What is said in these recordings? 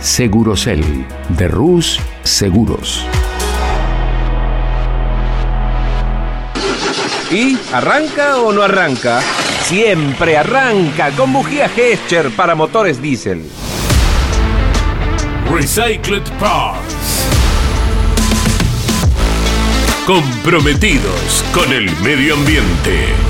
Segurocel de Rus Seguros. ¿Y arranca o no arranca? Siempre arranca con bujía Gescher para motores diésel. Recycled Parts. Comprometidos con el medio ambiente.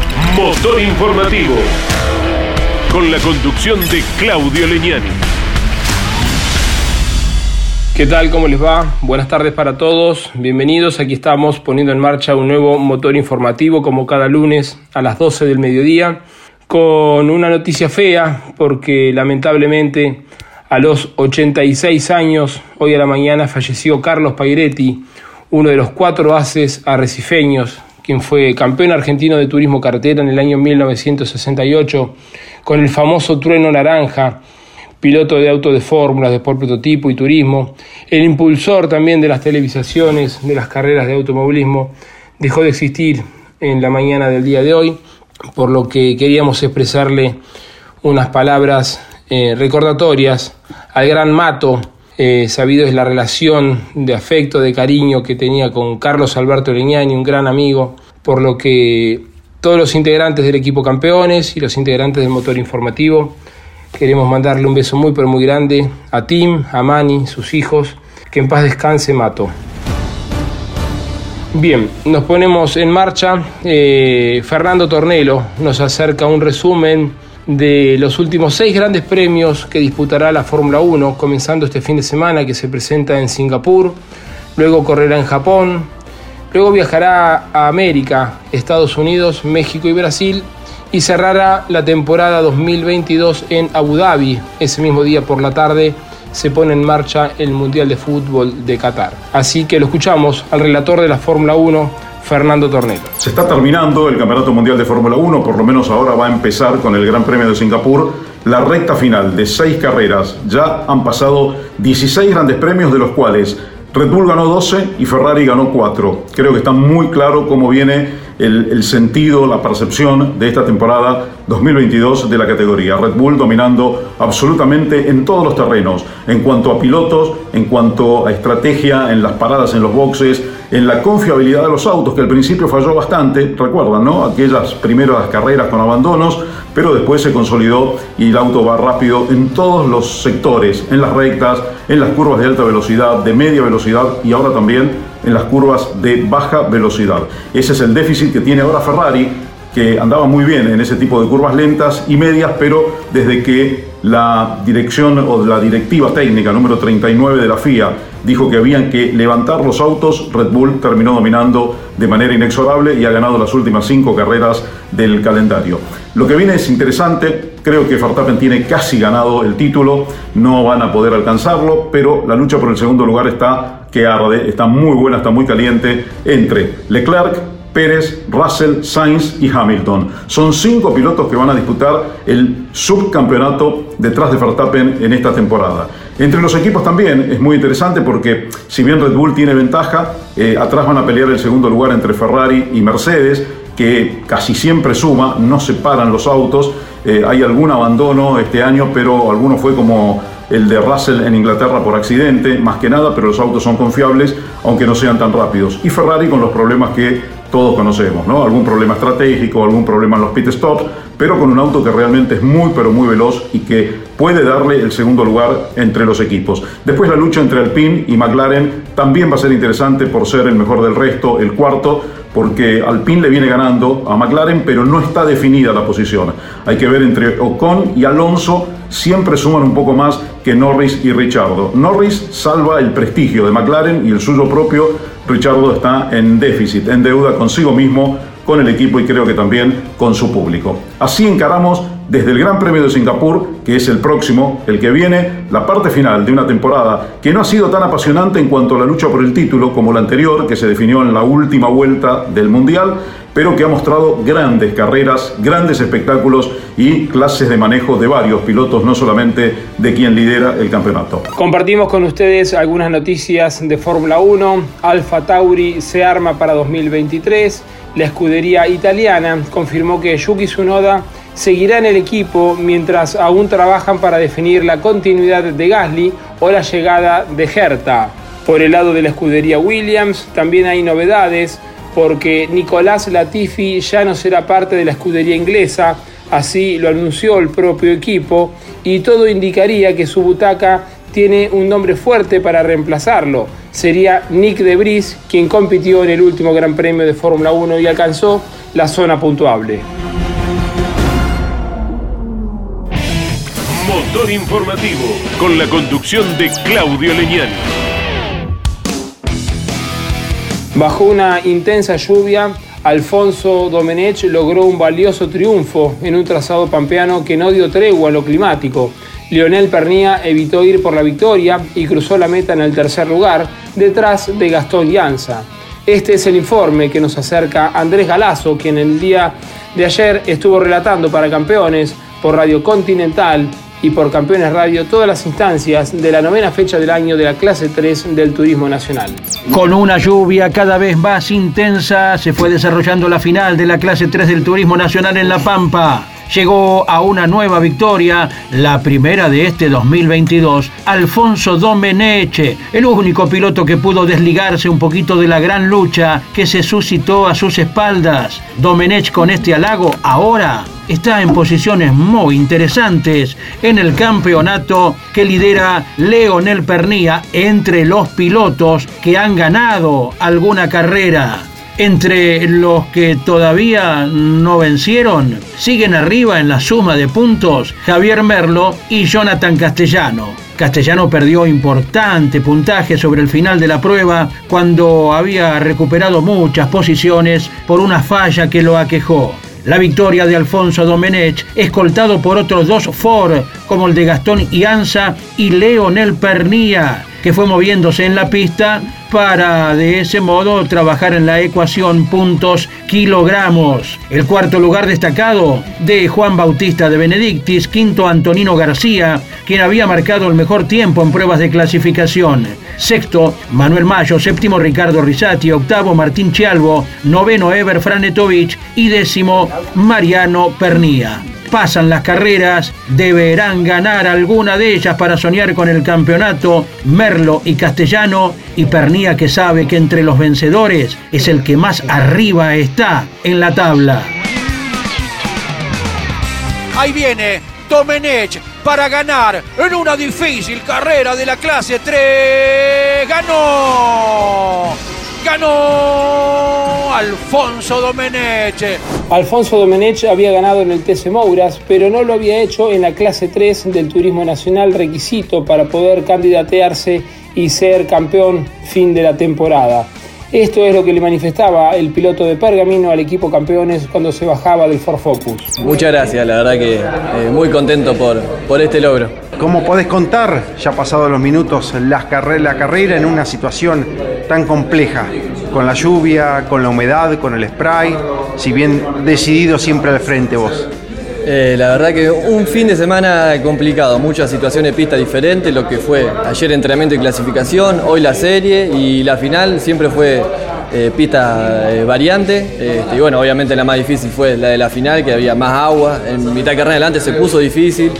Motor Informativo. Con la conducción de Claudio Leñani. ¿Qué tal? ¿Cómo les va? Buenas tardes para todos. Bienvenidos. Aquí estamos poniendo en marcha un nuevo motor informativo como cada lunes a las 12 del mediodía con una noticia fea porque lamentablemente a los 86 años, hoy a la mañana, falleció Carlos Pairetti, uno de los cuatro haces arrecifeños, quien fue campeón argentino de turismo carretera en el año 1968 con el famoso trueno naranja, piloto de auto de fórmulas, de por prototipo y turismo, el impulsor también de las televisaciones, de las carreras de automovilismo, dejó de existir en la mañana del día de hoy, por lo que queríamos expresarle unas palabras eh, recordatorias al gran Mato, eh, sabido es la relación de afecto, de cariño que tenía con Carlos Alberto Leñani, un gran amigo, por lo que todos los integrantes del equipo campeones y los integrantes del motor informativo queremos mandarle un beso muy pero muy grande a Tim, a Mani, sus hijos, que en paz descanse Mato. Bien, nos ponemos en marcha. Eh, Fernando Tornelo nos acerca un resumen de los últimos seis grandes premios que disputará la Fórmula 1, comenzando este fin de semana que se presenta en Singapur, luego correrá en Japón, luego viajará a América, Estados Unidos, México y Brasil y cerrará la temporada 2022 en Abu Dhabi. Ese mismo día por la tarde se pone en marcha el Mundial de Fútbol de Qatar. Así que lo escuchamos al relator de la Fórmula 1, Fernando Tornelo. Se está terminando el Campeonato Mundial de Fórmula 1, por lo menos ahora va a empezar con el Gran Premio de Singapur. La recta final de seis carreras. Ya han pasado 16 grandes premios, de los cuales Red Bull ganó 12 y Ferrari ganó 4. Creo que está muy claro cómo viene el, sentido, la percepción de esta temporada 2022 de la categoría. Red Bull dominando absolutamente en todos los terrenos, en cuanto a pilotos, en cuanto a estrategia, en las paradas en los boxes, en la confiabilidad de los autos, que al principio falló bastante, recuerdan, ¿no? Aquellas primeras carreras con abandonos, pero después se consolidó y el auto va rápido en todos los sectores, en las rectas, en las curvas de alta velocidad, de media velocidad y ahora también en las curvas de baja velocidad. Ese es el déficit que tiene ahora Ferrari, que andaba muy bien en ese tipo de curvas lentas y medias, pero desde que la dirección o la directiva técnica número 39 de la FIA dijo que habían que levantar los autos, Red Bull terminó dominando de manera inexorable y ha ganado las últimas cinco carreras del calendario. Lo que viene es interesante, creo que Verstappen tiene casi ganado el título, no van a poder alcanzarlo, pero la lucha por el segundo lugar está que arde, está muy buena, está muy caliente entre Leclerc, Pérez, Russell, Sainz y Hamilton. Son cinco pilotos que van a disputar el subcampeonato detrás de Verstappen en esta temporada. Entre los equipos también es muy interesante porque si bien Red Bull tiene ventaja, eh, atrás van a pelear el segundo lugar entre Ferrari y Mercedes, que casi siempre suma, no se paran los autos. Eh, hay algún abandono este año, pero alguno fue como el de Russell en Inglaterra por accidente, más que nada, pero los autos son confiables, aunque no sean tan rápidos. Y Ferrari con los problemas que todos conocemos, ¿no? Algún problema estratégico, algún problema en los pit stops, pero con un auto que realmente es muy, pero muy veloz y que puede darle el segundo lugar entre los equipos. Después la lucha entre Alpine y McLaren también va a ser interesante por ser el mejor del resto, el cuarto, porque Alpine le viene ganando a McLaren, pero no está definida la posición. Hay que ver entre Ocon y Alonso, siempre suman un poco más que Norris y Richardo. Norris salva el prestigio de McLaren y el suyo propio. Richardo está en déficit, en deuda consigo mismo, con el equipo y creo que también con su público. Así encaramos desde el Gran Premio de Singapur, es el próximo, el que viene, la parte final de una temporada que no ha sido tan apasionante en cuanto a la lucha por el título como la anterior, que se definió en la última vuelta del Mundial, pero que ha mostrado grandes carreras, grandes espectáculos y clases de manejo de varios pilotos, no solamente de quien lidera el campeonato. Compartimos con ustedes algunas noticias de Fórmula 1. Alfa Tauri se arma para 2023. La escudería italiana confirmó que Yuki Tsunoda seguirá en el equipo mientras aún trabajan para definir la continuidad de Gasly o la llegada de Herta. Por el lado de la escudería Williams también hay novedades porque Nicolás Latifi ya no será parte de la escudería inglesa, así lo anunció el propio equipo y todo indicaría que su butaca tiene un nombre fuerte para reemplazarlo. Sería Nick de Vries, quien compitió en el último Gran Premio de Fórmula 1 y alcanzó la zona puntuable. Informativo con la conducción de Claudio Leñani. Bajo una intensa lluvia, Alfonso Domenech logró un valioso triunfo en un trazado pampeano que no dio tregua a lo climático. Lionel Pernía evitó ir por la victoria y cruzó la meta en el tercer lugar, detrás de Gastón Llanza. Este es el informe que nos acerca Andrés Galazo, quien el día de ayer estuvo relatando para campeones por Radio Continental y por Campeones Radio todas las instancias de la novena fecha del año de la clase 3 del Turismo Nacional. Con una lluvia cada vez más intensa, se fue desarrollando la final de la clase 3 del Turismo Nacional en La Pampa llegó a una nueva victoria, la primera de este 2022, Alfonso Domeneche, el único piloto que pudo desligarse un poquito de la gran lucha que se suscitó a sus espaldas. Domenech con este halago ahora está en posiciones muy interesantes en el campeonato que lidera Leonel Pernía entre los pilotos que han ganado alguna carrera. Entre los que todavía no vencieron, siguen arriba en la suma de puntos Javier Merlo y Jonathan Castellano. Castellano perdió importante puntaje sobre el final de la prueba cuando había recuperado muchas posiciones por una falla que lo aquejó. La victoria de Alfonso Domenech, escoltado por otros dos Ford, como el de Gastón Ianza y Leonel Pernía, que fue moviéndose en la pista para de ese modo trabajar en la ecuación puntos kilogramos. El cuarto lugar destacado de Juan Bautista de Benedictis, quinto Antonino García, quien había marcado el mejor tiempo en pruebas de clasificación. Sexto, Manuel Mayo, séptimo Ricardo Risati, octavo Martín Chialvo, noveno Ever Franetovich. Y décimo Mariano Pernía pasan las carreras, deberán ganar alguna de ellas para soñar con el campeonato. Merlo y Castellano y Pernía que sabe que entre los vencedores es el que más arriba está en la tabla. Ahí viene Domenech para ganar en una difícil carrera de la clase 3. ¡Ganó! ¡Ganó! Alfonso Domenech. Alfonso Domenech había ganado en el TC Mouras, pero no lo había hecho en la clase 3 del Turismo Nacional, requisito para poder candidatearse y ser campeón fin de la temporada. Esto es lo que le manifestaba el piloto de Pergamino al equipo campeones cuando se bajaba del Ford Focus. Muchas gracias, la verdad que eh, muy contento por, por este logro. ¿Cómo podés contar, ya pasados los minutos, las la carrera en una situación tan compleja? Con la lluvia, con la humedad, con el spray, si bien decidido siempre al frente vos. Eh, la verdad que un fin de semana complicado, muchas situaciones de pista diferentes, lo que fue ayer entrenamiento y clasificación, hoy la serie y la final siempre fue eh, pista eh, variante. Este, y bueno, obviamente la más difícil fue la de la final, que había más agua. En mitad de carrera adelante se puso difícil.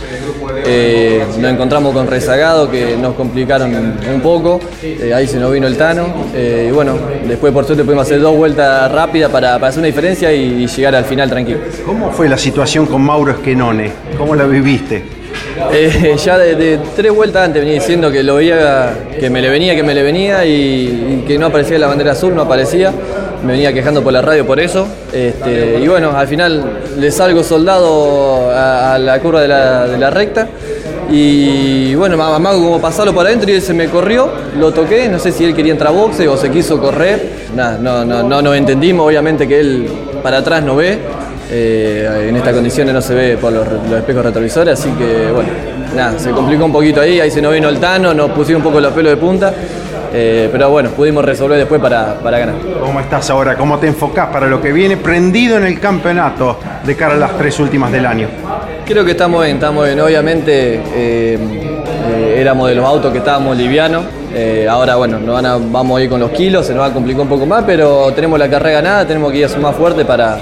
Eh, nos encontramos con rezagado que nos complicaron un poco. Eh, ahí se nos vino el Tano. Eh, y bueno, después por suerte pudimos hacer dos vueltas rápidas para, para hacer una diferencia y, y llegar al final tranquilo. ¿Cómo fue la situación con Mauro Esquenone? ¿Cómo la viviste? Eh, ya de, de tres vueltas antes venía diciendo que lo veía, que me le venía, que me le venía y, y que no aparecía la bandera azul, no aparecía. Me venía quejando por la radio por eso. Este, y bueno, al final le salgo soldado a, la curva de la, recta. Y bueno, me amago como pasarlo por adentro y él se me corrió, lo toqué, no sé si él quería entrar a boxe o se quiso correr. Nada, no, no, no nos entendimos, obviamente que él para atrás no ve. Eh, en estas condiciones no se ve por los, los, espejos retrovisores, así que bueno, nada, se complicó un poquito ahí, ahí se nos vino el Tano, nos pusimos un poco los pelos de punta, eh, pero bueno, pudimos resolver después para, para, ganar. ¿Cómo estás ahora? ¿Cómo te enfocás para lo que viene prendido en el campeonato de cara a las tres últimas del año? Creo que estamos bien, estamos bien. Obviamente eh, éramos de los autos que estábamos livianos. ahora, bueno, nos van a, vamos a ir con los kilos, se nos va a complicar un poco más, pero tenemos la carrera ganada, tenemos que ir a ser más fuerte para,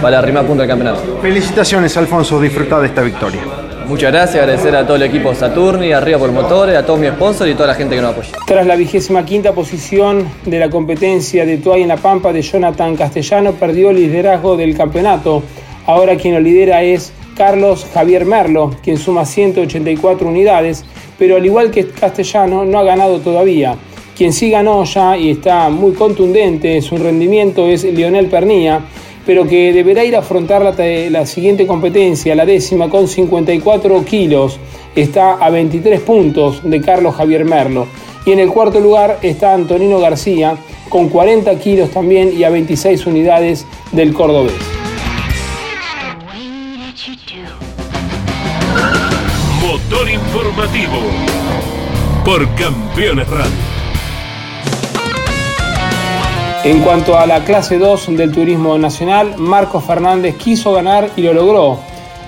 para arrimar punto del campeonato. Felicitaciones, Alfonso, disfrutar de esta victoria. Muchas gracias, agradecer a todo el equipo Saturni, arriba por motores, a todos mis sponsors y a toda la gente que nos apoya. Tras la vigésima quinta posición de la competencia de Tuay en La Pampa de Jonathan Castellano, perdió el liderazgo del campeonato. Ahora quien lo lidera es Carlos Javier Merlo, quien suma 184 unidades, pero al igual que Castellano no ha ganado todavía. Quien sí ganó ya y está muy contundente en su rendimiento es Lionel Pernilla, pero que deberá ir a afrontar la, siguiente competencia, la décima, con 54 kilos. Está a 23 puntos de Carlos Javier Merlo. Y en el cuarto lugar está Antonino García, con 40 kilos también y a 26 unidades del cordobés. Motor informativo por Campeones Radio. En cuanto a la clase 2 del turismo nacional, Marcos Fernández quiso ganar y lo logró.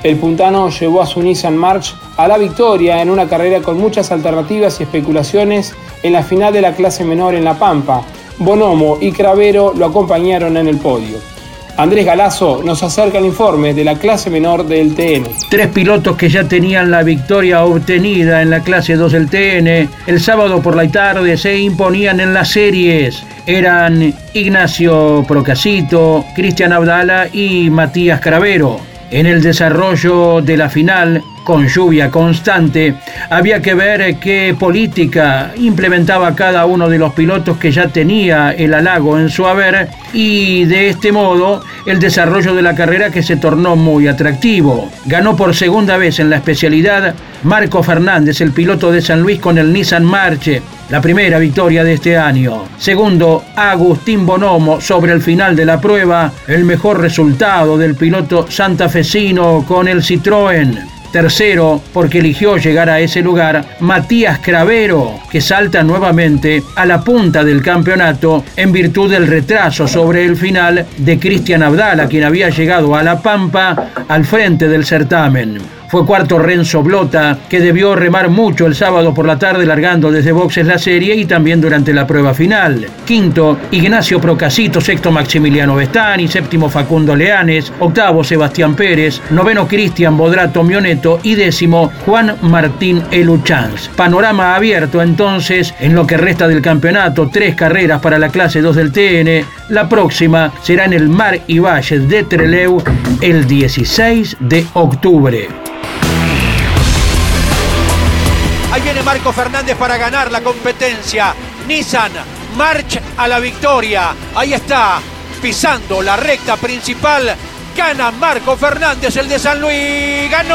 El puntano llevó a su Nissan March a la victoria en una carrera con muchas alternativas y especulaciones en la final de la clase menor en La Pampa. Bonomo y Cravero lo acompañaron en el podio. Andrés Galazo nos acerca el informe de la clase menor del TN. Tres pilotos que ya tenían la victoria obtenida en la clase 2 del TN, el sábado por la tarde se imponían en las series. Eran Ignacio Procasito, Cristian Abdala y Matías Cravero. En el desarrollo de la final, con lluvia constante, había que ver qué política implementaba cada uno de los pilotos que ya tenía el halago en su haber y de este modo el desarrollo de la carrera que se tornó muy atractivo. Ganó por segunda vez en la especialidad Marco Fernández, el piloto de San Luis con el Nissan Marche, la primera victoria de este año. Segundo, Agustín Bonomo sobre el final de la prueba, el mejor resultado del piloto santafesino con el Citroën. Tercero, porque eligió llegar a ese lugar, Matías Cravero, que salta nuevamente a la punta del campeonato en virtud del retraso sobre el final de Cristian Abdala, quien había llegado a La Pampa al frente del certamen. Fue cuarto Renzo Blota, que debió remar mucho el sábado por la tarde largando desde boxes la serie y también durante la prueba final. Quinto, Ignacio Procasito, sexto Maximiliano Bestani, séptimo Facundo Leanes, octavo Sebastián Pérez, noveno Cristian Bodrato Mioneto y décimo Juan Martín Eluchanz. Panorama abierto entonces en lo que resta del campeonato, tres carreras para la clase 2 del TN. La próxima será en el Mar y Valles de Treleu el 16 de octubre. Ahí viene Marco Fernández para ganar la competencia. Nissan, march a la victoria. Ahí está, pisando la recta principal. Gana Marco Fernández, el de San Luis. ¡Ganó!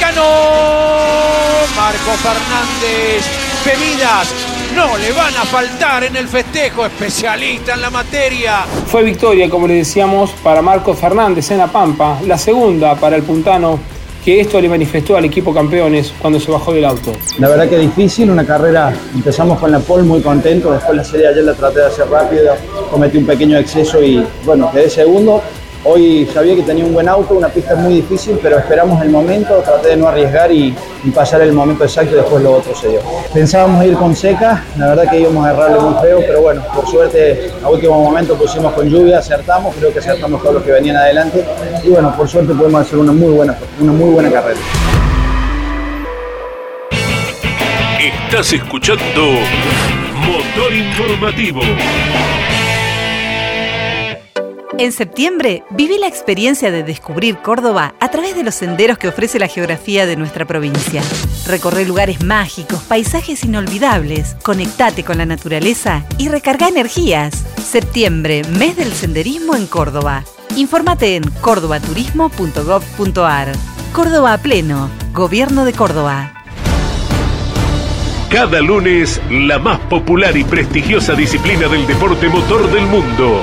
¡Ganó! Marco Fernández. Bebidas no le van a faltar en el festejo, especialista en la materia. Fue victoria, como le decíamos, para Marco Fernández en La Pampa, la segunda para el puntano que esto le manifestó al equipo campeones cuando se bajó del auto. La verdad que difícil, una carrera, empezamos con la pole muy contento, después la serie ayer la traté de hacer rápida, cometí un pequeño exceso y bueno, quedé segundo, Hoy sabía que tenía un buen auto, una pista muy difícil, pero esperamos el momento, traté de no arriesgar y, pasar el momento exacto y después lo otro se dio. Pensábamos ir con seca, la verdad que íbamos a errarle muy feo, pero bueno, por suerte a último momento pusimos con lluvia, acertamos, creo que acertamos todos los que venían adelante y bueno, por suerte podemos hacer una muy buena, una muy buena carrera. Estás escuchando Motor Informativo. En septiembre, viví la experiencia de descubrir Córdoba a través de los senderos que ofrece la geografía de nuestra provincia. Recorre lugares mágicos, paisajes inolvidables, conectate con la naturaleza y recarga energías. Septiembre, mes del senderismo en Córdoba. Infórmate en cordobaturismo.gov.ar. Córdoba a pleno, Gobierno de Córdoba. Cada lunes, la más popular y prestigiosa disciplina del deporte motor del mundo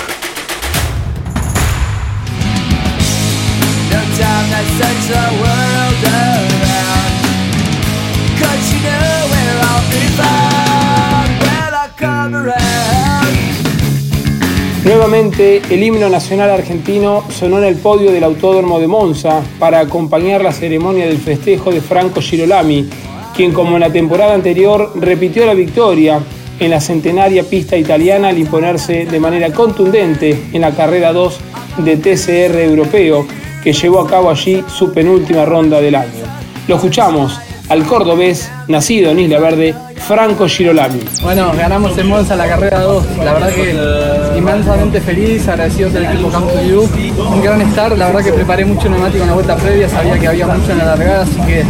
Nuevamente, el himno nacional argentino sonó en el podio del Autódromo de Monza para acompañar la ceremonia del festejo de Franco Girolami, quien como en la temporada anterior repitió la victoria en la centenaria pista italiana al imponerse de manera contundente en la carrera 2 de TCR europeo, que llevó a cabo allí su penúltima ronda del año. Lo escuchamos al cordobés, nacido en Isla Verde, Franco Girolami. Bueno, ganamos en Monza la carrera 2. La verdad que inmensamente feliz, agradecido del equipo Camp You. Un gran estar, la verdad que preparé mucho neumático en la vuelta previa, sabía que había mucho en la largada, así que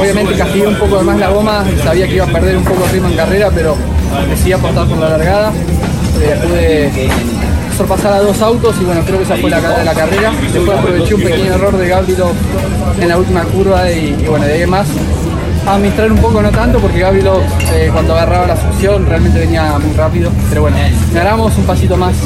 obviamente castigué un poco más la goma, sabía que iba a perder un poco el ritmo en carrera, pero decidí apostar por la largada. Eh, pude sorpasar a dos autos y bueno, creo que esa fue la, de la carrera. Después aproveché un pequeño error de Gabriel en la última curva y, bueno, de ahí más administrar un poco, no tanto, porque Gabriel eh, cuando agarraba la succión realmente venía muy rápido. Pero bueno, ganamos un pasito más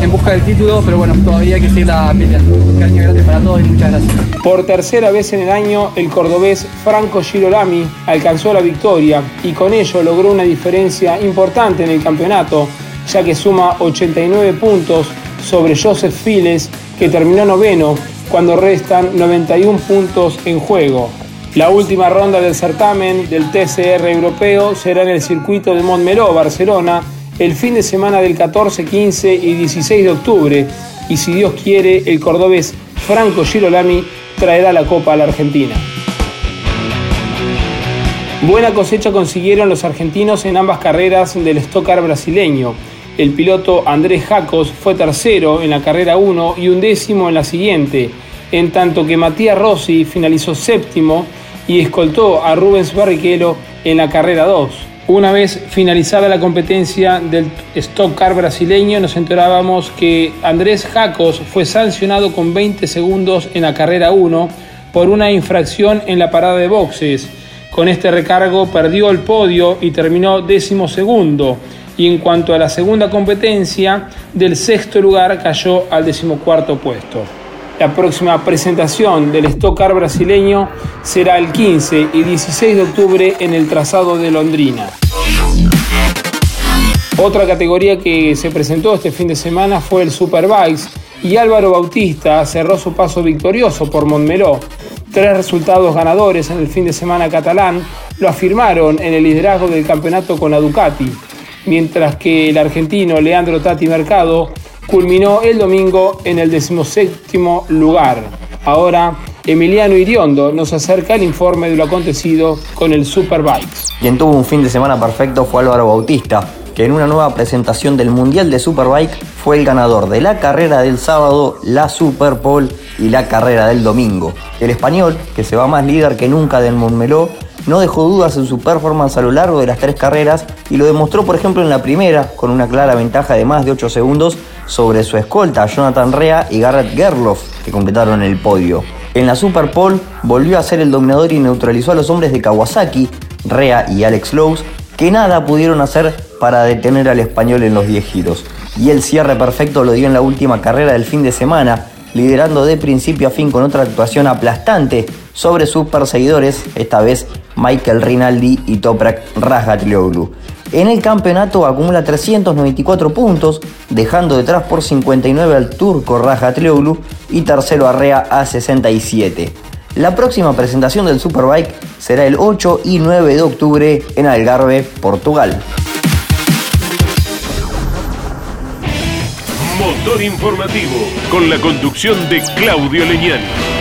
en busca del título, pero bueno, todavía hay que seguir la peleando. Un cariño grande para todos y muchas gracias. Por tercera vez en el año, el cordobés Franco Girolami alcanzó la victoria y con ello logró una diferencia importante en el campeonato, ya que suma 89 puntos sobre Joseph Files, que terminó noveno, cuando restan 91 puntos en juego. La última ronda del certamen del TCR europeo será en el circuito de Montmeló, Barcelona, el fin de semana del 14, 15 y 16 de octubre. Y si Dios quiere, el cordobés Franco Girolami traerá la Copa a la Argentina. Buena cosecha consiguieron los argentinos en ambas carreras del Stock Car brasileño. El piloto Andrés Jacos fue tercero en la carrera 1 y undécimo en la siguiente, en tanto que Matías Rossi finalizó séptimo y escoltó a Rubens Barrichello en la carrera 2. Una vez finalizada la competencia del Stock Car brasileño, nos enterábamos que Andrés Jacos fue sancionado con 20 segundos en la carrera 1 por una infracción en la parada de boxes. Con este recargo perdió el podio y terminó décimo segundo. Y en cuanto a la segunda competencia, del sexto lugar cayó al decimocuarto puesto. La próxima presentación del Stock Car brasileño será el 15 y 16 de octubre en el trazado de Londrina. Otra categoría que se presentó este fin de semana fue el Superbikes y Álvaro Bautista cerró su paso victorioso por Montmeló. Tres resultados ganadores en el fin de semana catalán lo afirmaron en el liderazgo del campeonato con la Ducati, mientras que el argentino Leandro Tati Mercado culminó el domingo en el decimoséptimo lugar. Ahora, Emiliano Iriondo nos acerca el informe de lo acontecido con el Superbikes. Quien tuvo un fin de semana perfecto fue Álvaro Bautista, que en una nueva presentación del Mundial de Superbike fue el ganador de la carrera del sábado, la Super y la carrera del domingo. El español, que se va más líder que nunca del Montmeló, no dejó dudas en su performance a lo largo de las tres carreras y lo demostró por ejemplo en la primera con una clara ventaja de más de 8 segundos sobre su escolta Jonathan Rea y Garrett Gerloff que completaron el podio. En la Super volvió a ser el dominador y neutralizó a los hombres de Kawasaki, Rea y Alex Lowe's, que nada pudieron hacer para detener al español en los 10 giros. Y el cierre perfecto lo dio en la última carrera del fin de semana, liderando de principio a fin con otra actuación aplastante sobre sus perseguidores, esta vez Michael Rinaldi y Toprak Razgatlioglu. En el campeonato acumula 394 puntos, dejando detrás por 59 al turco Razgatlioglu y tercero a a 67. La próxima presentación del Superbike será el 8 y 9 de octubre en Algarve, Portugal. Motor informativo con la conducción de Claudio Leñán.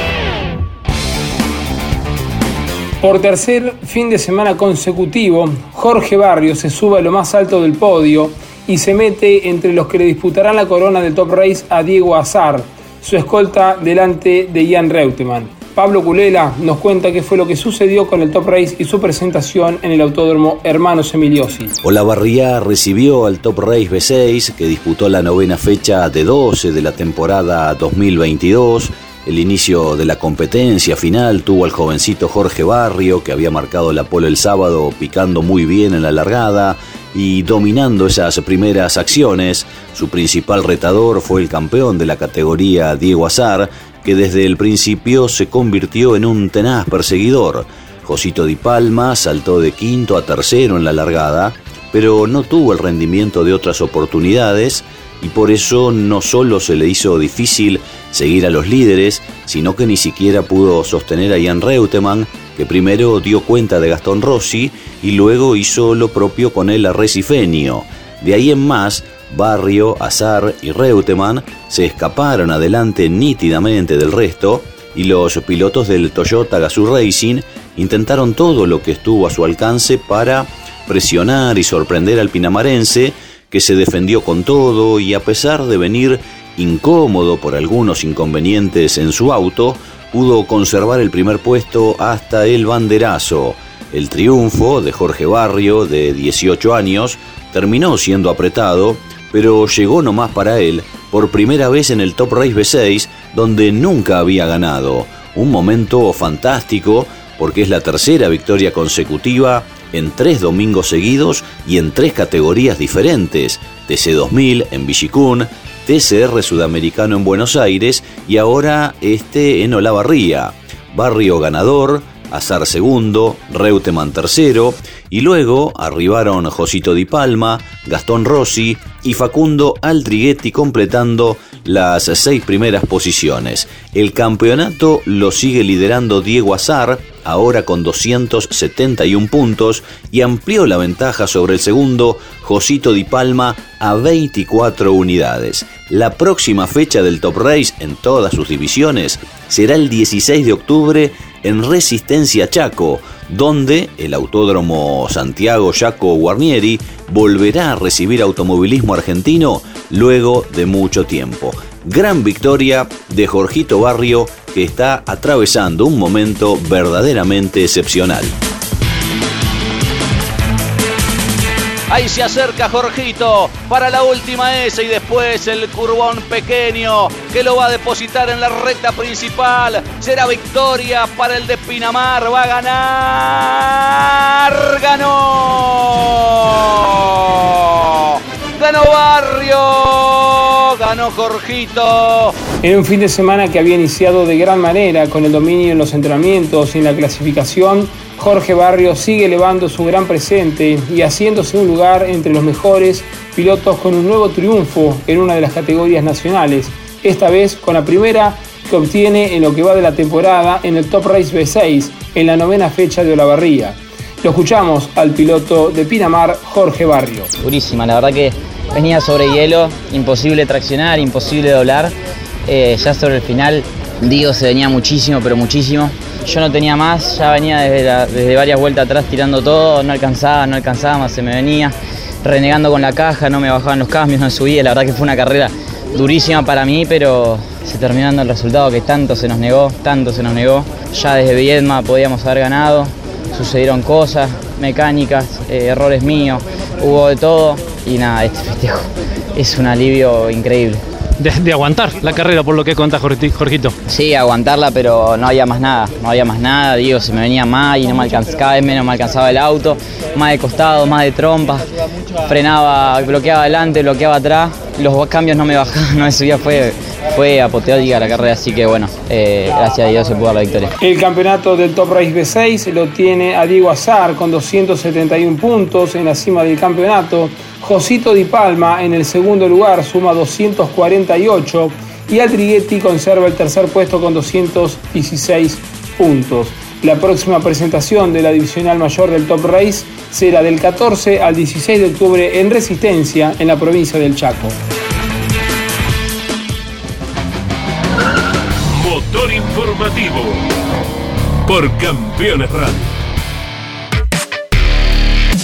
Por tercer fin de semana consecutivo, Jorge Barrio se sube a lo más alto del podio y se mete entre los que le disputarán la corona del Top Race a Diego Azar, su escolta delante de Ian Reutemann. Pablo Culela nos cuenta qué fue lo que sucedió con el Top Race y su presentación en el Autódromo Hermanos Emiliosi. Olavarría recibió al Top Race B6 que disputó la novena fecha de 12 de la temporada 2022 el inicio de la competencia final tuvo al jovencito Jorge Barrio, que había marcado la pole el sábado picando muy bien en la largada y dominando esas primeras acciones. Su principal retador fue el campeón de la categoría Diego Azar, que desde el principio se convirtió en un tenaz perseguidor. Josito Di Palma saltó de quinto a tercero en la largada, pero no tuvo el rendimiento de otras oportunidades y por eso no solo se le hizo difícil seguir a los líderes, sino que ni siquiera pudo sostener a Jan Reutemann, que primero dio cuenta de Gastón Rossi y luego hizo lo propio con el arrecifenio. De ahí en más, Barrio, Azar y Reutemann se escaparon adelante nítidamente del resto y los pilotos del Toyota Gazoo Racing intentaron todo lo que estuvo a su alcance para presionar y sorprender al pinamarense que se defendió con todo y a pesar de venir incómodo por algunos inconvenientes en su auto, pudo conservar el primer puesto hasta el banderazo. El triunfo de Jorge Barrio, de 18 años, terminó siendo apretado, pero llegó nomás para él por primera vez en el Top Race B6, donde nunca había ganado. Un momento fantástico porque es la tercera victoria consecutiva en tres domingos seguidos y en tres categorías diferentes, TC2000 en Villicún, TCR Sudamericano en Buenos Aires y ahora este en Olavarría. Barrio ganador, Azar segundo, Reutemann tercero, y luego arribaron Josito Di Palma, Gastón Rossi y Facundo Altriguetti completando las seis primeras posiciones. El campeonato lo sigue liderando Diego Azar, ahora con 271 puntos, y amplió la ventaja sobre el segundo, Josito Di Palma, a 24 unidades. La próxima fecha del Top Race en todas sus divisiones será el 16 de octubre en Resistencia Chaco, donde el Autódromo Santiago Chaco Guarnieri volverá a recibir automovilismo argentino luego de mucho tiempo. Gran victoria de Jorgito Barrio que está atravesando un momento verdaderamente excepcional. Ahí se acerca Jorgito para la última S y después el curvón pequeño que lo va a depositar en la recta principal. Será victoria para el de Pinamar. Va a ganar. Ganó. Ganó Barrio. Ganó Jorgito. En un fin de semana que había iniciado de gran manera con el dominio en los entrenamientos y en la clasificación, Jorge Barrio sigue elevando su gran presente y haciéndose un lugar entre los mejores pilotos con un nuevo triunfo en una de las categorías nacionales, esta vez con la primera que obtiene en lo que va de la temporada en el Top Race B6 en la novena fecha de Olavarría. Lo escuchamos al piloto de Pinamar, Jorge Barrio. Durísima, la verdad que venía sobre hielo, imposible traccionar, imposible doblar. Eh, ya sobre el final, Diego se venía muchísimo, pero muchísimo. Yo no tenía más, ya venía desde, desde varias vueltas atrás tirando todo, no alcanzaba, no alcanzaba, más se me venía renegando con la caja, no me bajaban los cambios, no subía. La verdad que fue una carrera durísima para mí, pero se terminó dando el resultado que tanto se nos negó, tanto se nos negó. Ya desde Viedma podíamos haber ganado, sucedieron cosas, mecánicas, eh, errores míos, hubo de todo y nada, este festejo es un alivio increíble. De, aguantar la carrera, por lo que cuenta Jorgito. Sí, aguantarla, pero no había más nada, no había más nada, digo, se me venía más y no me alcanzaba, cada vez menos me alcanzaba el auto, más de costado, más de trompa, frenaba, bloqueaba adelante, bloqueaba atrás, los cambios no me bajaban, no me subía, fue, fue apoteótica la carrera, así que bueno, eh, gracias a Dios se pudo dar la victoria. El campeonato del Top Race B6 lo tiene a Diego Azar con 271 puntos en la cima del campeonato. Josito Di Palma en el segundo lugar suma 248 y Aldriguetti conserva el tercer puesto con 216 puntos. La próxima presentación de la divisional mayor del Top Race será del 14 al 16 de octubre en Resistencia, en la provincia del Chaco. Por Campeones Radio.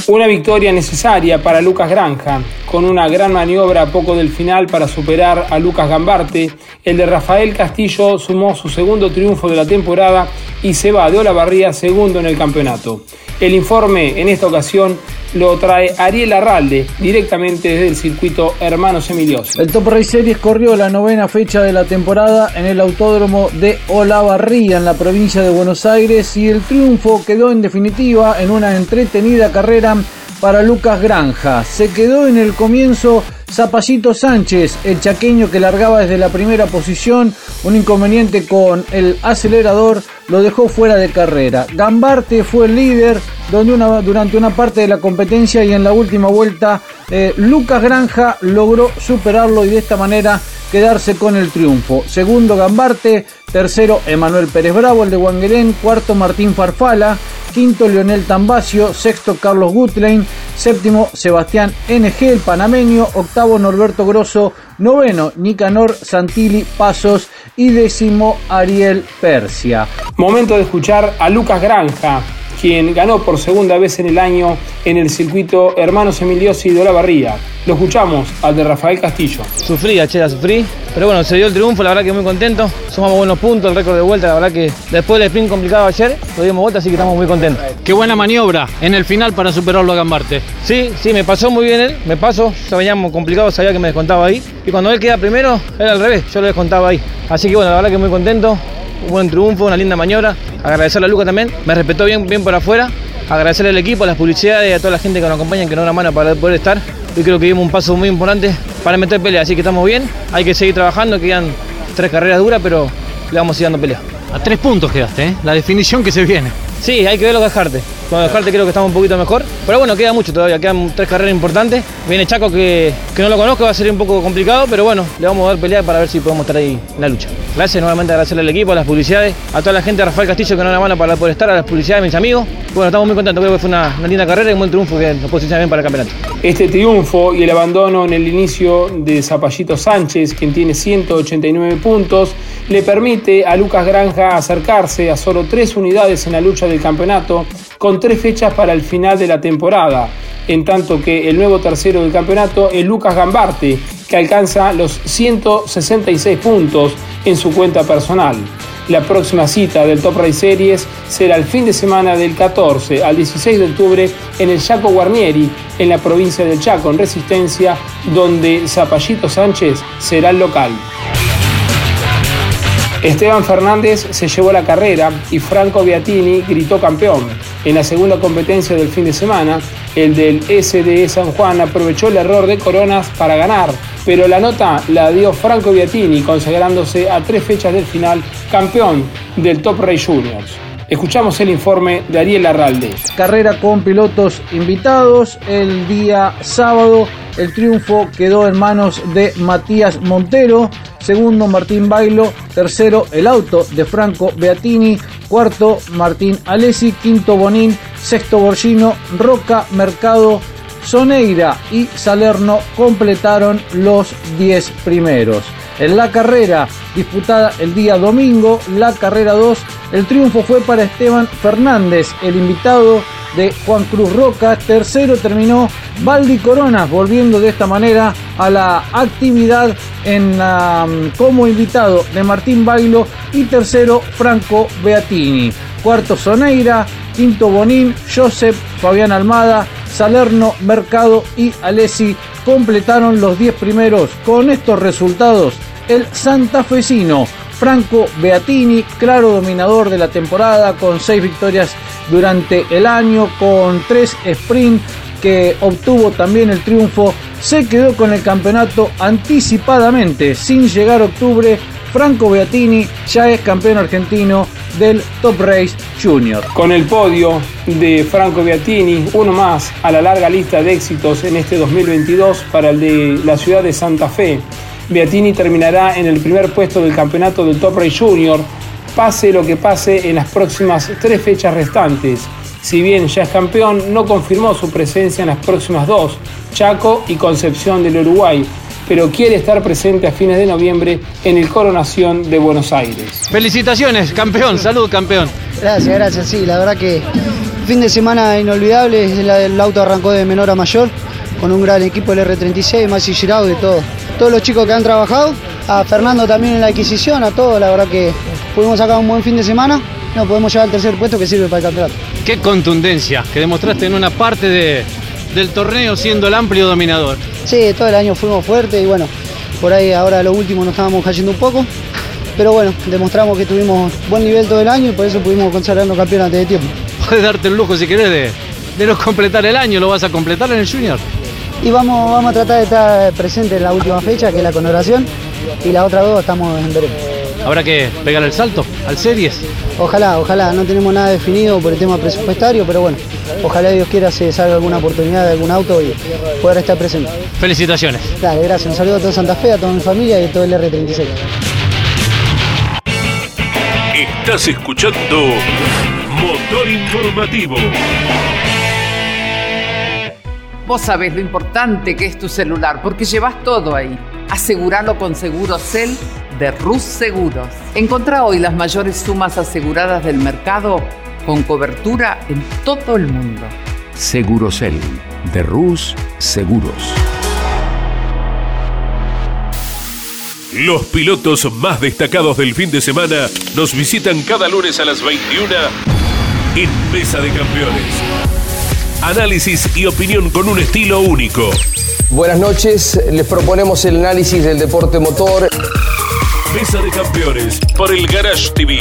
Una victoria necesaria para Lucas Granja, con una gran maniobra a poco del final para superar a Lucas Gambarte. El de Rafael Castillo sumó su segundo triunfo de la temporada y se va de Olavarría segundo en el campeonato. El informe en esta ocasión lo trae Ariel Arralde directamente desde el circuito Hermanos Emiliosi. El Top Race Series corrió la novena fecha de la temporada en el autódromo de Olavarría en la provincia de Buenos Aires y el triunfo quedó en definitiva en una entretenida carrera para Lucas Granja. Se quedó en el comienzo Zapallito Sánchez, el chaqueño que largaba desde la primera posición, un inconveniente con el acelerador lo dejó fuera de carrera. Gambarte fue el líder donde una, durante una parte de la competencia y en la última vuelta eh, Lucas Granja logró superarlo y de esta manera quedarse con el triunfo. Segundo Gambarte, tercero Emanuel Pérez Bravo, el de Wanguerén, cuarto Martín Farfala, quinto Leonel Tambacio, sexto Carlos Gutlein, séptimo Sebastián NG, el panameño, octavo Norberto Grosso, noveno Nicanor Santilli Pasos. Y décimo Ariel Persia. Momento de escuchar a Lucas Granja, quien ganó por segunda vez en el año en el circuito Hermanos Emiliosi de Olavarría. Lo escuchamos al de Rafael Castillo. Sufrí, Achera, sufrí. Pero bueno, se dio el triunfo, la verdad que muy contento. Sumamos buenos puntos, el récord de vuelta, la verdad que después del sprint complicado ayer, lo dimos vuelta, así que estamos muy contentos. Qué buena maniobra en el final para superarlo a Gambarte. Sí, sí, me pasó muy bien él, me pasó, ya veníamos complicados, sabía que me descontaba ahí. Y cuando él queda primero, era al revés, yo lo descontaba ahí. Así que bueno, la verdad que muy contento, un buen triunfo, una linda maniobra. Agradecerle a Luca también, me respetó bien, bien por afuera. Agradecerle al equipo, a las publicidades y a toda la gente que nos acompaña, que nos da una mano para poder estar. Yo creo que dimos un paso muy importante para meter pelea, así que estamos bien. Hay que seguir trabajando, quedan tres carreras duras, pero le vamos a ir dando pelea. A tres puntos quedaste, ¿eh? La definición que se viene. Sí, hay que verlo dejarte. Con dejarte creo que estamos un poquito mejor. Pero bueno, queda mucho todavía, quedan tres carreras importantes. Viene Chaco que, que no lo conozco, va a ser un poco complicado, pero bueno, le vamos a dar pelea para ver si podemos estar ahí en la lucha. Gracias nuevamente agradecerle al equipo, a las publicidades, a toda la gente de Rafael Castillo que nos da la mano para poder estar, a las publicidades de mis amigos. Bueno, estamos muy contentos, creo que fue una, una linda carrera y un buen triunfo que nos posiciona bien para el campeonato. Este triunfo y el abandono en el inicio de Zapallito Sánchez, quien tiene 189 puntos, le permite a Lucas Granja acercarse a solo tres unidades en la lucha del campeonato, con tres fechas para el final de la temporada, en tanto que el nuevo tercero del campeonato es Lucas Gambarte, que alcanza los 166 puntos en su cuenta personal. La próxima cita del Top Race Series será el fin de semana del 14 al 16 de octubre en el Chaco Guarnieri, en la provincia del Chaco, en Resistencia, donde Zapallito Sánchez será el local. Esteban Fernández se llevó la carrera y Franco Beatini gritó campeón. En la segunda competencia del fin de semana, el del SDE San Juan aprovechó el error de Coronas para ganar, pero la nota la dio Franco Beatini, consagrándose a tres fechas del final campeón del Top Race Juniors. Escuchamos el informe de Ariel Arralde. Carrera con pilotos invitados el día sábado. El triunfo quedó en manos de Matías Montero, segundo Martín Bailo, tercero el auto de Franco Beatini, cuarto Martín Alesi, quinto Bonín, sexto Borgino, Roca, Mercado, Soneira y Salerno completaron los 10 primeros. En la carrera disputada el día domingo, la carrera 2, el triunfo fue para Esteban Fernández, el invitado de Juan Cruz Roca. Tercero terminó Valdi Coronas, volviendo de esta manera a la actividad en, como invitado de Martín Bailo. Y tercero, Franco Beatini. Cuarto, Soneira. Quinto, Bonín, Joseph, Fabián Almada, Salerno, Mercado y Alessi completaron los 10 primeros. Con estos resultados, el santafesino Franco Beatini, claro dominador de la temporada, con 6 victorias durante el año, con 3 sprint que obtuvo también el triunfo, se quedó con el campeonato anticipadamente, sin llegar octubre. Franco Beatini ya es campeón argentino del Top Race Junior. Con el podio de Franco Beatini, uno más a la larga lista de éxitos en este 2022 para el de la ciudad de Santa Fe. Beatini terminará en el primer puesto del campeonato del Top Race Junior, pase lo que pase en las próximas tres fechas restantes. Si bien ya es campeón, no confirmó su presencia en las próximas dos, Chaco y Concepción del Uruguay, pero quiere estar presente a fines de noviembre en el Coronación de Buenos Aires. Felicitaciones, campeón, salud campeón. Gracias, gracias, sí, la verdad que fin de semana inolvidable, el auto arrancó de menor a mayor, con un gran equipo del R36, Maxi Giraudo y todo. Todos los chicos que han trabajado, a Fernando también en la adquisición, a todos, la verdad que pudimos sacar un buen fin de semana, no podemos llegar al tercer puesto que sirve para el campeonato. Qué contundencia que demostraste en una parte de, del torneo siendo el amplio dominador. Sí, todo el año fuimos fuertes y bueno, por ahí ahora lo último nos estábamos cayendo un poco, pero bueno, demostramos que tuvimos buen nivel todo el año y por eso pudimos consagrarnos campeón antes de tiempo. Puedes darte el lujo si querés de, de no completar el año, ¿lo vas a completar en el Junior? Y vamos, vamos a tratar de estar presentes en la última fecha, que es la conmemoración, y la otra dos estamos en veremos. ¿Habrá que pegar el salto al Series? Ojalá, ojalá, no tenemos nada definido por el tema presupuestario, pero bueno, ojalá Dios quiera se salga alguna oportunidad de algún auto y poder estar presente. Felicitaciones. Dale, gracias. Un saludo a todo Santa Fe, a toda mi familia y a todo el R36. Estás escuchando Motor Informativo. Vos sabés lo importante que es tu celular porque llevas todo ahí. Aseguralo con Seguro Cel de Rus Seguros. Encontrá hoy las mayores sumas aseguradas del mercado con cobertura en todo el mundo. Segurocel de Rus Seguros. Los pilotos más destacados del fin de semana nos visitan cada lunes a las 21 en Mesa de Campeones. Análisis y opinión con un estilo único. Buenas noches, les proponemos el análisis del deporte motor. Mesa de Campeones por el Garage TV,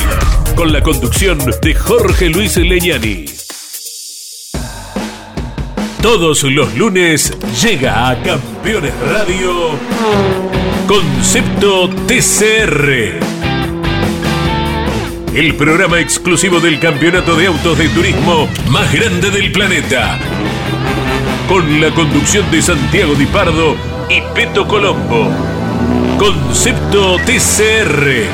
con la conducción de Jorge Luis Leñani. Todos los lunes llega a Campeones Radio Concepto TCR. El programa exclusivo del campeonato de autos de turismo más grande del planeta. Con la conducción de Santiago Di Pardo y Peto Colombo. Concepto TCR.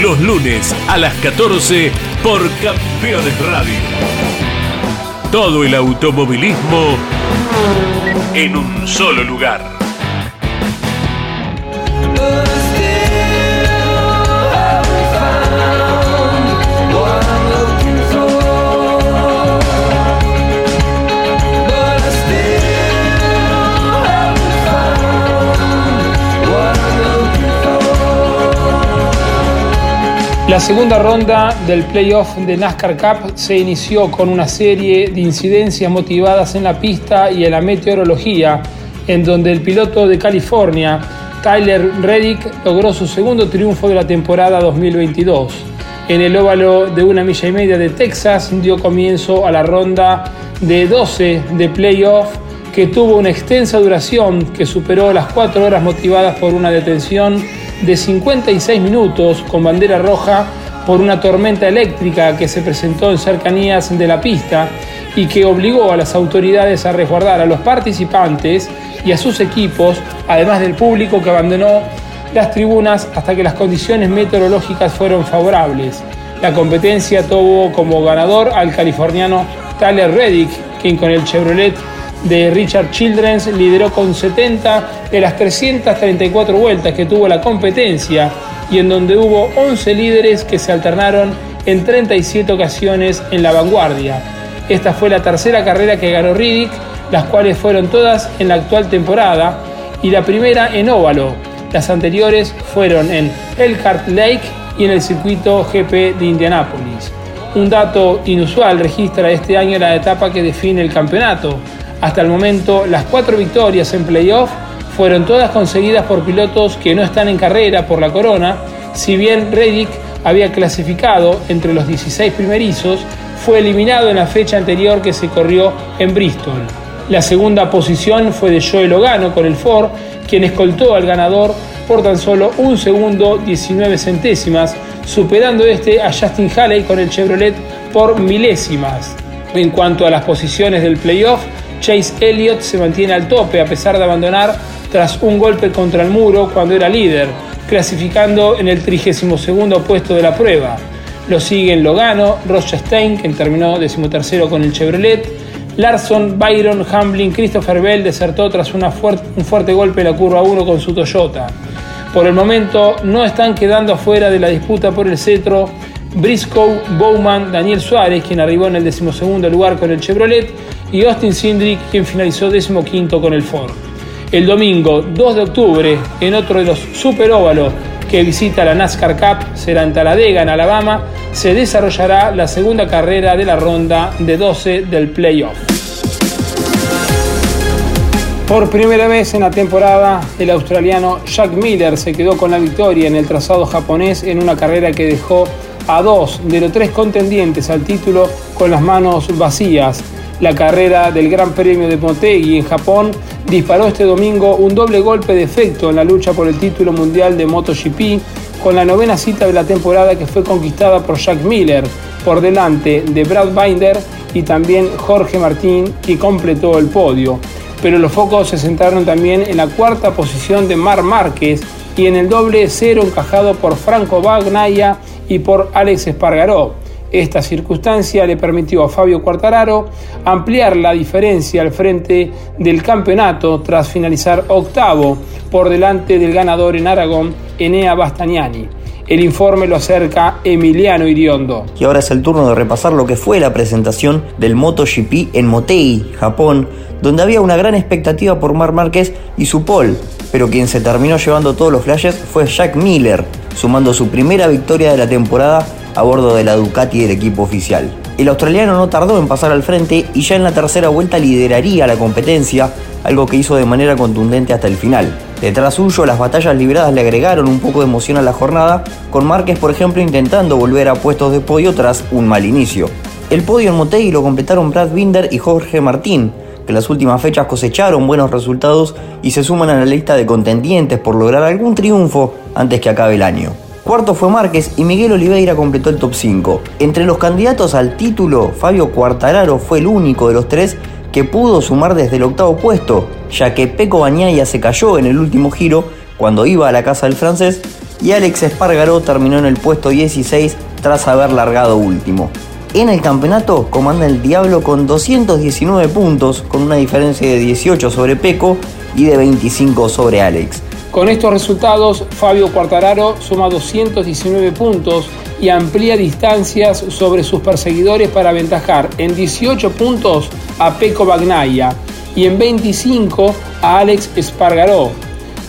Los lunes a las 14 por Campeones Radio. Todo el automovilismo en un solo lugar. La segunda ronda del playoff de NASCAR Cup se inició con una serie de incidencias motivadas en la pista y en la meteorología, en donde el piloto de California, Tyler Reddick, logró su segundo triunfo de la temporada 2022. En el óvalo de una milla y media de Texas dio comienzo a la ronda de 12 de playoff que tuvo una extensa duración que superó las cuatro horas motivadas por una detención de 56 minutos con bandera roja por una tormenta eléctrica que se presentó en cercanías de la pista y que obligó a las autoridades a resguardar a los participantes y a sus equipos, además del público que abandonó las tribunas hasta que las condiciones meteorológicas fueron favorables. La competencia tuvo como ganador al californiano Tyler Reddick, quien con el Chevrolet de Richard Childrens lideró con 70 de las 334 vueltas que tuvo la competencia y en donde hubo 11 líderes que se alternaron en 37 ocasiones en la vanguardia. Esta fue la tercera carrera que ganó Riddick, las cuales fueron todas en la actual temporada y la primera en óvalo. Las anteriores fueron en Elkhart Lake y en el circuito GP de Indianápolis. Un dato inusual registra este año la etapa que define el campeonato, hasta el momento, las cuatro victorias en playoff fueron todas conseguidas por pilotos que no están en carrera por la corona, si bien Reddick había clasificado entre los 16 primerizos, fue eliminado en la fecha anterior que se corrió en Bristol. La segunda posición fue de Joe Logano con el Ford, quien escoltó al ganador por tan solo un segundo 19 centésimas, superando este a Justin Haley con el Chevrolet por milésimas. En cuanto a las posiciones del playoff, Chase Elliott se mantiene al tope a pesar de abandonar tras un golpe contra el muro cuando era líder, clasificando en el 32 puesto de la prueba. Lo siguen Logano, Rochestein, quien terminó decimotercero con el Chevrolet, Larson, Byron, Hamlin, Christopher Bell desertó tras un fuerte golpe en la curva 1 con su Toyota. Por el momento no están quedando afuera de la disputa por el cetro Briscoe, Bowman, Daniel Suárez, quien arribó en el decimosegundo lugar con el Chevrolet, y Austin Cindric, quien finalizó decimoquinto con el Ford. El domingo 2 de octubre, en otro de los super óvalos que visita la NASCAR Cup, será en Talladega, en Alabama, se desarrollará la segunda carrera de la ronda de 12 del playoff. Por primera vez en la temporada, el australiano Jack Miller se quedó con la victoria en el trazado japonés en una carrera que dejó a dos de los tres contendientes al título con las manos vacías. La carrera del Gran Premio de Motegi en Japón disparó este domingo un doble golpe de efecto en la lucha por el título mundial de MotoGP con la novena cita de la temporada que fue conquistada por Jack Miller por delante de Brad Binder y también Jorge Martín que completó el podio. Pero los focos se centraron también en la cuarta posición de Mar Márquez y en el doble cero encajado por Franco Bagnaia y por Alex Espargaró. Esta circunstancia le permitió a Fabio Quartararo ampliar la diferencia al frente del campeonato tras finalizar octavo por delante del ganador en Aragón, Enea Bastagnani. El informe lo acerca Emiliano Iriondo. Y ahora es el turno de repasar lo que fue la presentación del MotoGP en Motegi, Japón, donde había una gran expectativa por Mar Márquez y su pole, pero quien se terminó llevando todos los flashes fue Jack Miller, sumando su primera victoria de la temporada a bordo de la Ducati del equipo oficial. El australiano no tardó en pasar al frente y ya en la tercera vuelta lideraría la competencia, algo que hizo de manera contundente hasta el final. Detrás suyo, las batallas libradas le agregaron un poco de emoción a la jornada, con Márquez, por ejemplo, intentando volver a puestos de podio tras un mal inicio. El podio en Motegi lo completaron Brad Binder y Jorge Martín, que las últimas fechas cosecharon buenos resultados y se suman a la lista de contendientes por lograr algún triunfo antes que acabe el año. Cuarto fue Márquez y Miguel Oliveira completó el top 5. Entre los candidatos al título, Fabio Cuartararo fue el único de los tres que pudo sumar desde el octavo puesto, ya que Peco Bañaya se cayó en el último giro cuando iba a la casa del francés y Alex Espargaró terminó en el puesto 16 tras haber largado último. En el campeonato comanda el Diablo con 219 puntos, con una diferencia de 18 sobre Peco y de 25 sobre Alex. Con estos resultados, Fabio Quartararo suma 219 puntos y amplía distancias sobre sus perseguidores para aventajar en 18 puntos a Peco Bagnaia y en 25 a Alex Espargaró,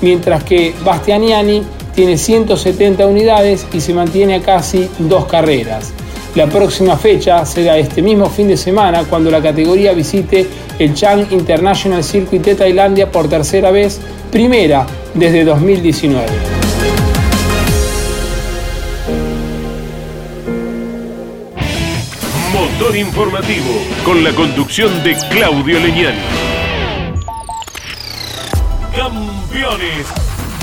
mientras que Bastianiani tiene 170 unidades y se mantiene a casi dos carreras. La próxima fecha será este mismo fin de semana cuando la categoría visite el Chang International Circuit de Tailandia por tercera vez, primera desde 2019. Motor informativo con la conducción de Claudio Leñani. Campeones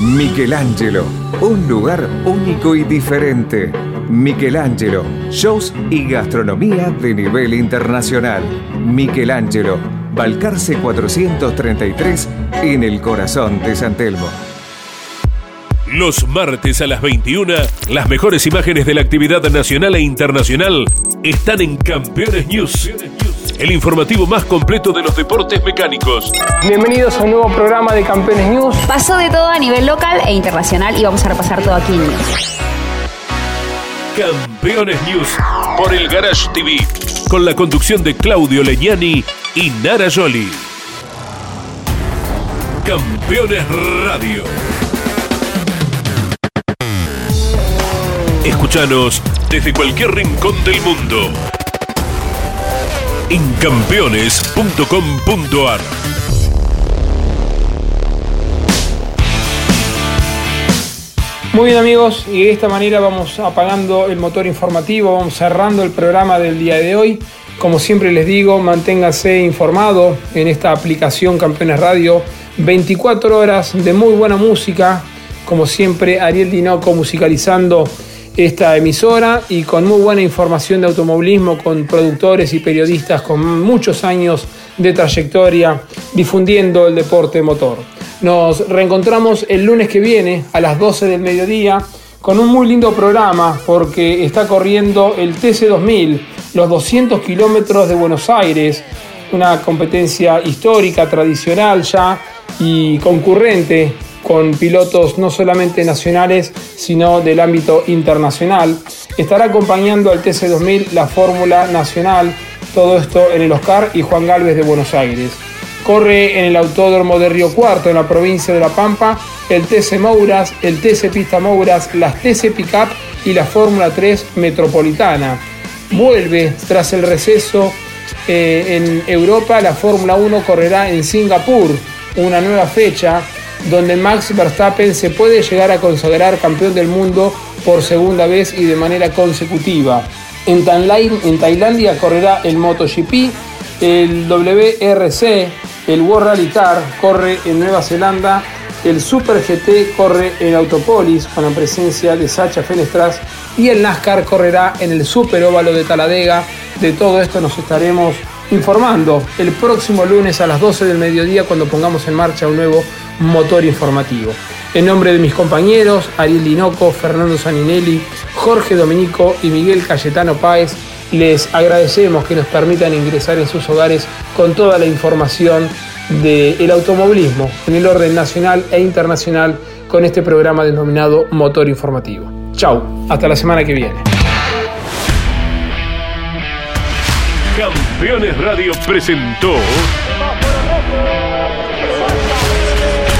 Michelangelo, un lugar único y diferente. Michelangelo, shows y gastronomía de nivel internacional. Michelangelo, Balcarce 433 en el corazón de San Telmo. Los martes a las 21, las mejores imágenes de la actividad nacional e internacional están en Campeones News el informativo más completo de los deportes mecánicos. Bienvenidos a un nuevo programa de Campeones News. Pasó de todo a nivel local e internacional y vamos a repasar todo aquí en News. Campeones News por el Garage TV, con la conducción de Claudio Leñani y Nara Joli. Campeones Radio. Escúchanos desde cualquier rincón del mundo en campeones.com.ar. Muy bien amigos, y de esta manera vamos apagando el motor informativo, vamos cerrando el programa del día de hoy. Como siempre les digo, manténgase informado en esta aplicación Campeones Radio. 24 horas de muy buena música. Como siempre, Ariel Dinoco musicalizando esta emisora y con muy buena información de automovilismo, con productores y periodistas con muchos años de trayectoria difundiendo el deporte motor. Nos reencontramos el lunes que viene a las 12 del mediodía con un muy lindo programa porque está corriendo el TC2000, los 200 kilómetros de Buenos Aires, una competencia histórica, tradicional ya y concurrente con pilotos no solamente nacionales, sino del ámbito internacional. Estará acompañando al TC2000 la Fórmula Nacional, todo esto en el Oscar y Juan Galvez de Buenos Aires. Corre en el Autódromo de Río Cuarto, en la provincia de La Pampa, el TC Mouras, el TC Pista Mouras, las TC Pickup y la Fórmula 3 Metropolitana. Vuelve tras el receso eh, en Europa, la Fórmula 1 correrá en Singapur, una nueva fecha donde Max Verstappen se puede llegar a consagrar campeón del mundo por segunda vez y de manera consecutiva. En, Tailandia correrá el MotoGP, el WRC, el World Rally Car corre en Nueva Zelanda, el Super GT corre en Autopolis con la presencia de Sacha Fenestras y el NASCAR correrá en el Super Óvalo de Taladega. De todo esto nos estaremos informando el próximo lunes a las 12 del mediodía cuando pongamos en marcha un nuevo motor informativo. En nombre de mis compañeros, Ariel Dinoco, Fernando Saninelli, Jorge Dominico y Miguel Cayetano Páez, les agradecemos que nos permitan ingresar en sus hogares con toda la información del automovilismo en el orden nacional e internacional con este programa denominado Motor Informativo. Chau, hasta la semana que viene. Campeones Radio presentó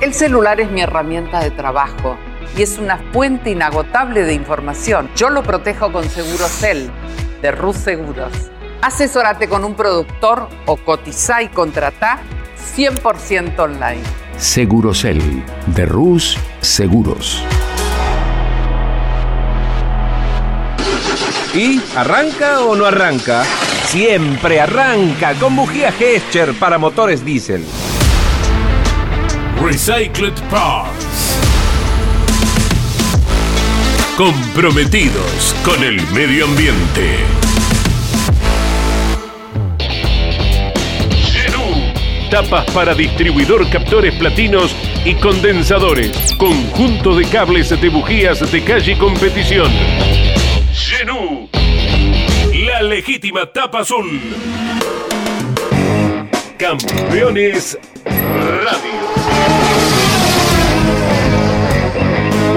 el celular es mi herramienta de trabajo y es una fuente inagotable de información. Yo lo protejo con Segurocel de Rus Seguros. Asesórate con un productor o cotiza y contrata 100% online. Segurocel de Rus Seguros. ¿Y arranca o no arranca? siempre arranca con bujía Gescher para motores diésel. Recycled Parts. Comprometidos con el medio ambiente. Genú. Tapas para distribuidor captores platinos y condensadores. Conjunto de cables de bujías de calle competición. Genú. La legítima tapa azul. Campeones Radio.